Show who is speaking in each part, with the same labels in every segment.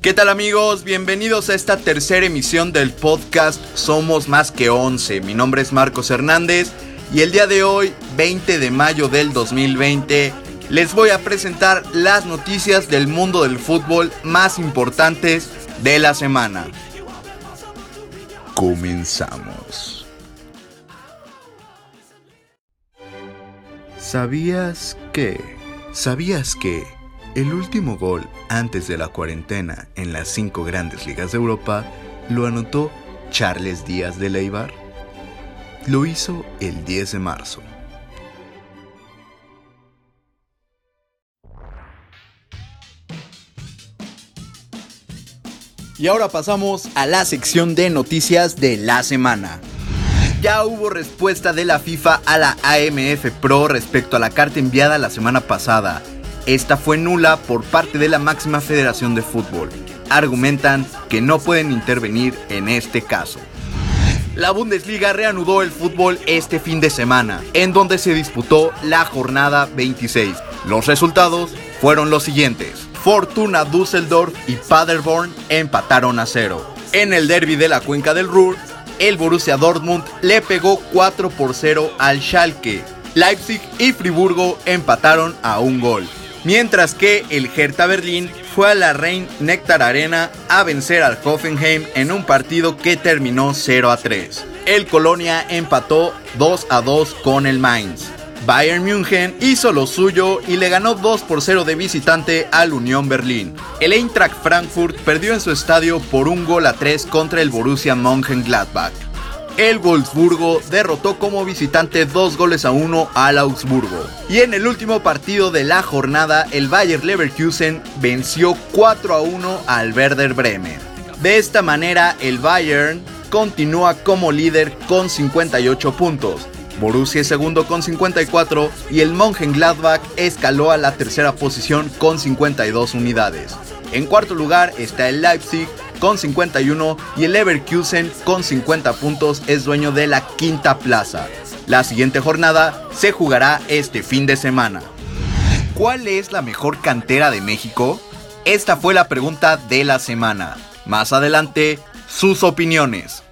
Speaker 1: ¿Qué tal amigos? Bienvenidos a esta tercera emisión del podcast Somos Más que 11. Mi nombre es Marcos Hernández y el día de hoy, 20 de mayo del 2020, les voy a presentar las noticias del mundo del fútbol más importantes de la semana. Comenzamos. ¿Sabías que? ¿Sabías que? El último gol antes de la cuarentena en las cinco grandes ligas de Europa lo anotó Charles Díaz de Leibar. Lo hizo el 10 de marzo. Y ahora pasamos a la sección de noticias de la semana. Ya hubo respuesta de la FIFA a la AMF Pro respecto a la carta enviada la semana pasada esta fue nula por parte de la máxima federación de fútbol. Argumentan que no pueden intervenir en este caso. La Bundesliga reanudó el fútbol este fin de semana, en donde se disputó la jornada 26. Los resultados fueron los siguientes. Fortuna Düsseldorf y Paderborn empataron a cero. En el derby de la cuenca del Ruhr, el Borussia Dortmund le pegó 4 por 0 al Schalke. Leipzig y Friburgo empataron a un gol mientras que el Hertha Berlín fue a la Rhein Nectar Arena a vencer al Hoffenheim en un partido que terminó 0 a 3. El Colonia empató 2 a 2 con el Mainz. Bayern München hizo lo suyo y le ganó 2 por 0 de visitante al Unión Berlín. El Eintracht Frankfurt perdió en su estadio por un gol a 3 contra el Borussia Mönchengladbach el Wolfsburgo derrotó como visitante dos goles a uno al Augsburgo. Y en el último partido de la jornada, el Bayer Leverkusen venció 4 a 1 al Werder Bremen. De esta manera, el Bayern continúa como líder con 58 puntos. Borussia es segundo con 54 y el Mönchengladbach escaló a la tercera posición con 52 unidades. En cuarto lugar está el Leipzig con 51 y el Leverkusen con 50 puntos es dueño de la quinta plaza. La siguiente jornada se jugará este fin de semana. ¿Cuál es la mejor cantera de México? Esta fue la pregunta de la semana. Más adelante, sus opiniones.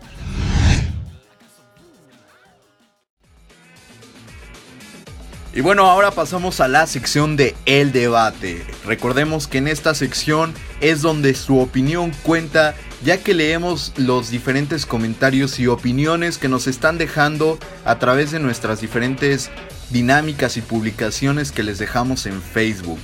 Speaker 1: Y bueno, ahora pasamos a la sección de El Debate. Recordemos que en esta sección es donde su opinión cuenta, ya que leemos los diferentes comentarios y opiniones que nos están dejando a través de nuestras diferentes dinámicas y publicaciones que les dejamos en Facebook.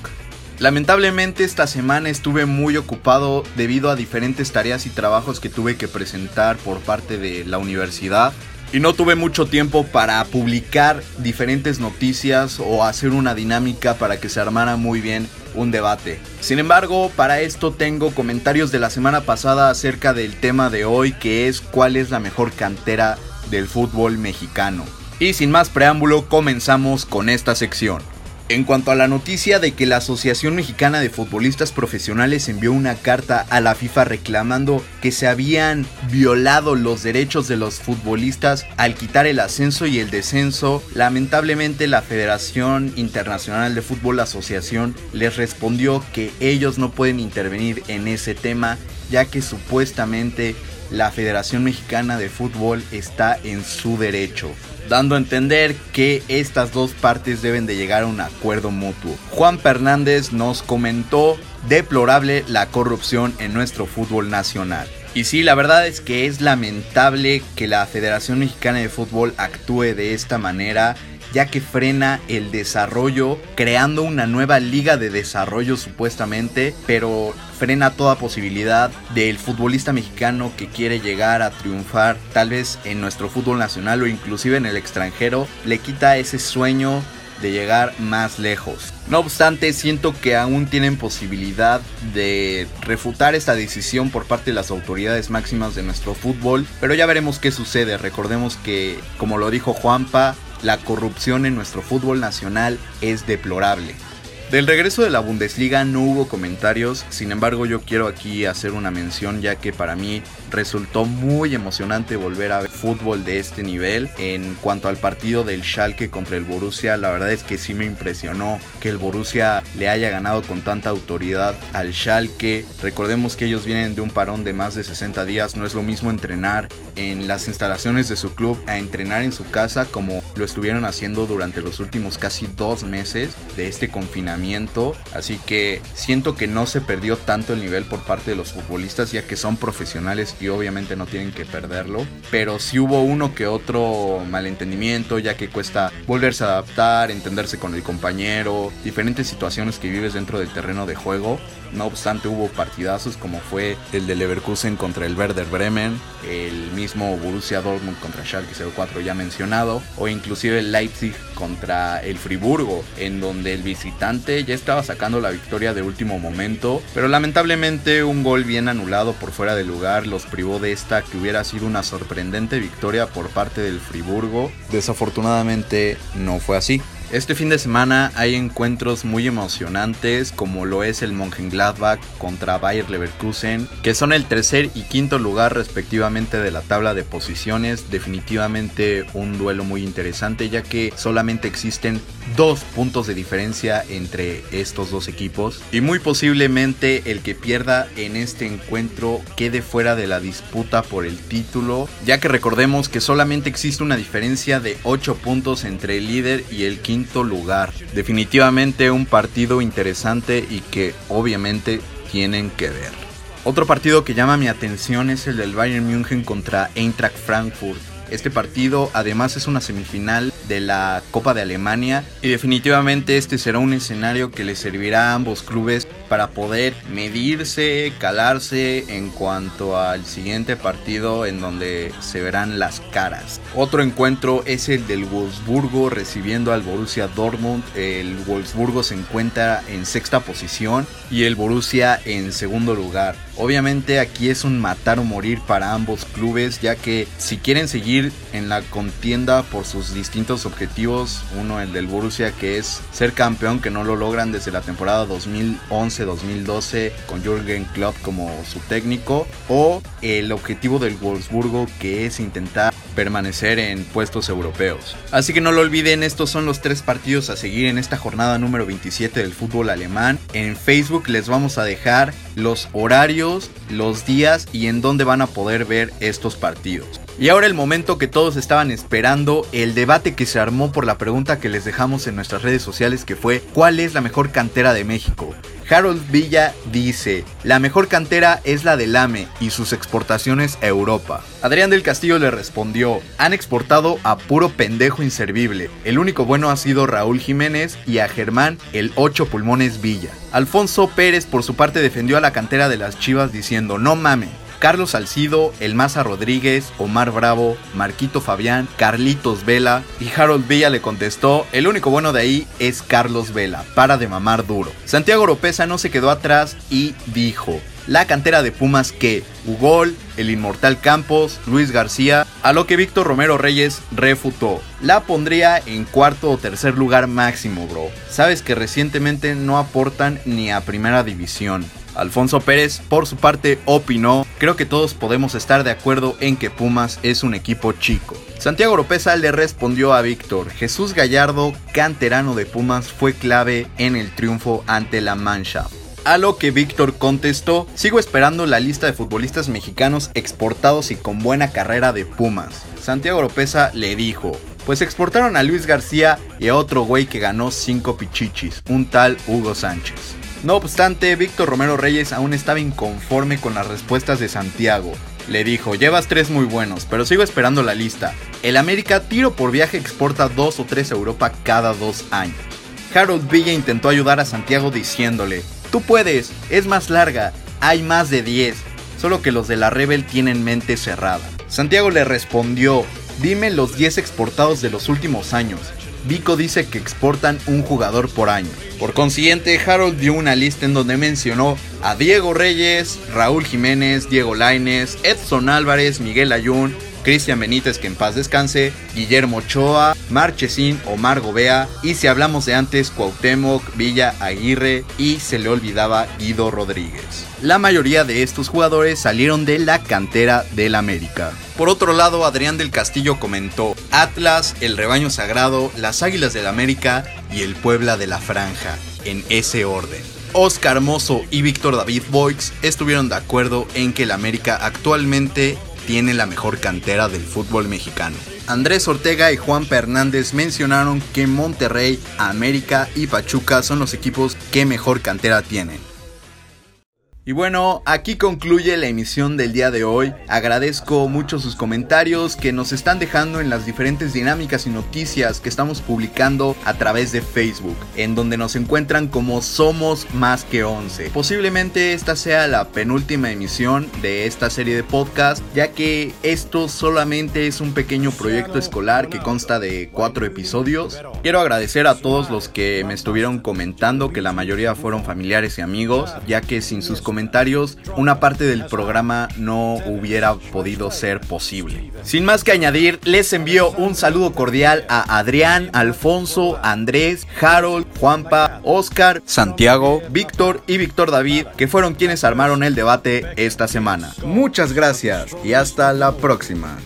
Speaker 1: Lamentablemente esta semana estuve muy ocupado debido a diferentes tareas y trabajos que tuve que presentar por parte de la universidad y no tuve mucho tiempo para publicar diferentes noticias o hacer una dinámica para que se armara muy bien un debate. Sin embargo, para esto tengo comentarios de la semana pasada acerca del tema de hoy que es cuál es la mejor cantera del fútbol mexicano. Y sin más preámbulo, comenzamos con esta sección. En cuanto a la noticia de que la Asociación Mexicana de Futbolistas Profesionales envió una carta a la FIFA reclamando que se habían violado los derechos de los futbolistas al quitar el ascenso y el descenso, lamentablemente la Federación Internacional de Fútbol Asociación les respondió que ellos no pueden intervenir en ese tema ya que supuestamente la Federación Mexicana de Fútbol está en su derecho dando a entender que estas dos partes deben de llegar a un acuerdo mutuo. Juan Fernández nos comentó deplorable la corrupción en nuestro fútbol nacional. Y sí, la verdad es que es lamentable que la Federación Mexicana de Fútbol actúe de esta manera ya que frena el desarrollo creando una nueva liga de desarrollo supuestamente, pero frena toda posibilidad del futbolista mexicano que quiere llegar a triunfar tal vez en nuestro fútbol nacional o inclusive en el extranjero, le quita ese sueño de llegar más lejos. No obstante, siento que aún tienen posibilidad de refutar esta decisión por parte de las autoridades máximas de nuestro fútbol, pero ya veremos qué sucede. Recordemos que, como lo dijo Juanpa, la corrupción en nuestro fútbol nacional es deplorable. Del regreso de la Bundesliga no hubo comentarios, sin embargo yo quiero aquí hacer una mención ya que para mí resultó muy emocionante volver a ver fútbol de este nivel. En cuanto al partido del Schalke contra el Borussia, la verdad es que sí me impresionó que el Borussia le haya ganado con tanta autoridad al Schalke. Recordemos que ellos vienen de un parón de más de 60 días, no es lo mismo entrenar en las instalaciones de su club a entrenar en su casa como lo estuvieron haciendo durante los últimos casi dos meses de este confinamiento. Así que siento que no se perdió tanto el nivel por parte de los futbolistas ya que son profesionales y obviamente no tienen que perderlo. Pero sí hubo uno que otro malentendimiento ya que cuesta volverse a adaptar, entenderse con el compañero, diferentes situaciones que vives dentro del terreno de juego. No obstante, hubo partidazos como fue el de Leverkusen contra el Werder Bremen, el mismo Borussia Dortmund contra Schalke 04 ya mencionado, o inclusive el Leipzig contra el Friburgo, en donde el visitante ya estaba sacando la victoria de último momento, pero lamentablemente un gol bien anulado por fuera de lugar los privó de esta que hubiera sido una sorprendente victoria por parte del Friburgo. Desafortunadamente no fue así. Este fin de semana hay encuentros muy emocionantes como lo es el Mönchengladbach contra Bayer Leverkusen, que son el tercer y quinto lugar respectivamente de la tabla de posiciones. Definitivamente un duelo muy interesante ya que solamente existen dos puntos de diferencia entre estos dos equipos y muy posiblemente el que pierda en este encuentro quede fuera de la disputa por el título, ya que recordemos que solamente existe una diferencia de 8 puntos entre el líder y el quinto lugar. Definitivamente un partido interesante y que obviamente tienen que ver. Otro partido que llama mi atención es el del Bayern München contra Eintracht Frankfurt. Este partido además es una semifinal de la Copa de Alemania y definitivamente este será un escenario que le servirá a ambos clubes para poder medirse, calarse en cuanto al siguiente partido en donde se verán las caras. Otro encuentro es el del Wolfsburgo recibiendo al Borussia Dortmund. El Wolfsburgo se encuentra en sexta posición y el Borussia en segundo lugar. Obviamente aquí es un matar o morir para ambos clubes ya que si quieren seguir en la contienda por sus distintos objetivos, uno el del Borussia que es ser campeón que no lo logran desde la temporada 2011-2012 con Jürgen Klopp como su técnico o el objetivo del Wolfsburgo que es intentar permanecer en puestos europeos. Así que no lo olviden, estos son los tres partidos a seguir en esta jornada número 27 del fútbol alemán. En Facebook les vamos a dejar los horarios, los días y en dónde van a poder ver estos partidos. Y ahora el momento que todos estaban esperando, el debate que se armó por la pregunta que les dejamos en nuestras redes sociales que fue ¿cuál es la mejor cantera de México? Harold Villa dice, la mejor cantera es la del AME y sus exportaciones a Europa. Adrián del Castillo le respondió, han exportado a puro pendejo inservible. El único bueno ha sido Raúl Jiménez y a Germán el 8 pulmones Villa. Alfonso Pérez por su parte defendió a la cantera de las Chivas diciendo, no mame, Carlos Salcido, El Maza Rodríguez, Omar Bravo, Marquito Fabián, Carlitos Vela y Harold Villa le contestó, el único bueno de ahí es Carlos Vela, para de mamar duro. Santiago Oropesa no se quedó atrás y dijo, la cantera de Pumas que Ugol, el Inmortal Campos, Luis García, a lo que Víctor Romero Reyes refutó. La pondría en cuarto o tercer lugar máximo, bro. Sabes que recientemente no aportan ni a primera división. Alfonso Pérez, por su parte, opinó, creo que todos podemos estar de acuerdo en que Pumas es un equipo chico. Santiago Oropesa le respondió a Víctor, Jesús Gallardo, canterano de Pumas, fue clave en el triunfo ante la Mancha. A lo que Víctor contestó, sigo esperando la lista de futbolistas mexicanos exportados y con buena carrera de Pumas. Santiago Oropesa le dijo, pues exportaron a Luis García y a otro güey que ganó 5 pichichis, un tal Hugo Sánchez. No obstante, Víctor Romero Reyes aún estaba inconforme con las respuestas de Santiago. Le dijo, llevas tres muy buenos, pero sigo esperando la lista. El América tiro por viaje exporta dos o tres a Europa cada dos años. Harold Villa intentó ayudar a Santiago diciéndole, tú puedes, es más larga, hay más de 10, solo que los de la Rebel tienen mente cerrada. Santiago le respondió, dime los 10 exportados de los últimos años, Vico dice que exportan un jugador por año. Por consiguiente, Harold dio una lista en donde mencionó a Diego Reyes, Raúl Jiménez, Diego Laines, Edson Álvarez, Miguel Ayun, Cristian Benítez, que en paz descanse, Guillermo Ochoa, Marchesín, Omar Gobea, y si hablamos de antes, Cuauhtémoc, Villa Aguirre, y se le olvidaba Guido Rodríguez. La mayoría de estos jugadores salieron de la cantera del América. Por otro lado, Adrián del Castillo comentó, Atlas, el rebaño sagrado, las Águilas del América y el Puebla de la Franja, en ese orden. Oscar Mozo y Víctor David Boix estuvieron de acuerdo en que el América actualmente tiene la mejor cantera del fútbol mexicano. Andrés Ortega y Juan Fernández mencionaron que Monterrey, América y Pachuca son los equipos que mejor cantera tienen. Y bueno, aquí concluye la emisión del día de hoy. Agradezco mucho sus comentarios que nos están dejando en las diferentes dinámicas y noticias que estamos publicando a través de Facebook, en donde nos encuentran como Somos Más que 11. Posiblemente esta sea la penúltima emisión de esta serie de podcast, ya que esto solamente es un pequeño proyecto escolar que consta de cuatro episodios. Quiero agradecer a todos los que me estuvieron comentando, que la mayoría fueron familiares y amigos, ya que sin sus comentarios comentarios, una parte del programa no hubiera podido ser posible. Sin más que añadir, les envío un saludo cordial a Adrián, Alfonso, Andrés, Harold, Juanpa, Oscar, Santiago, Víctor y Víctor David, que fueron quienes armaron el debate esta semana. Muchas gracias y hasta la próxima.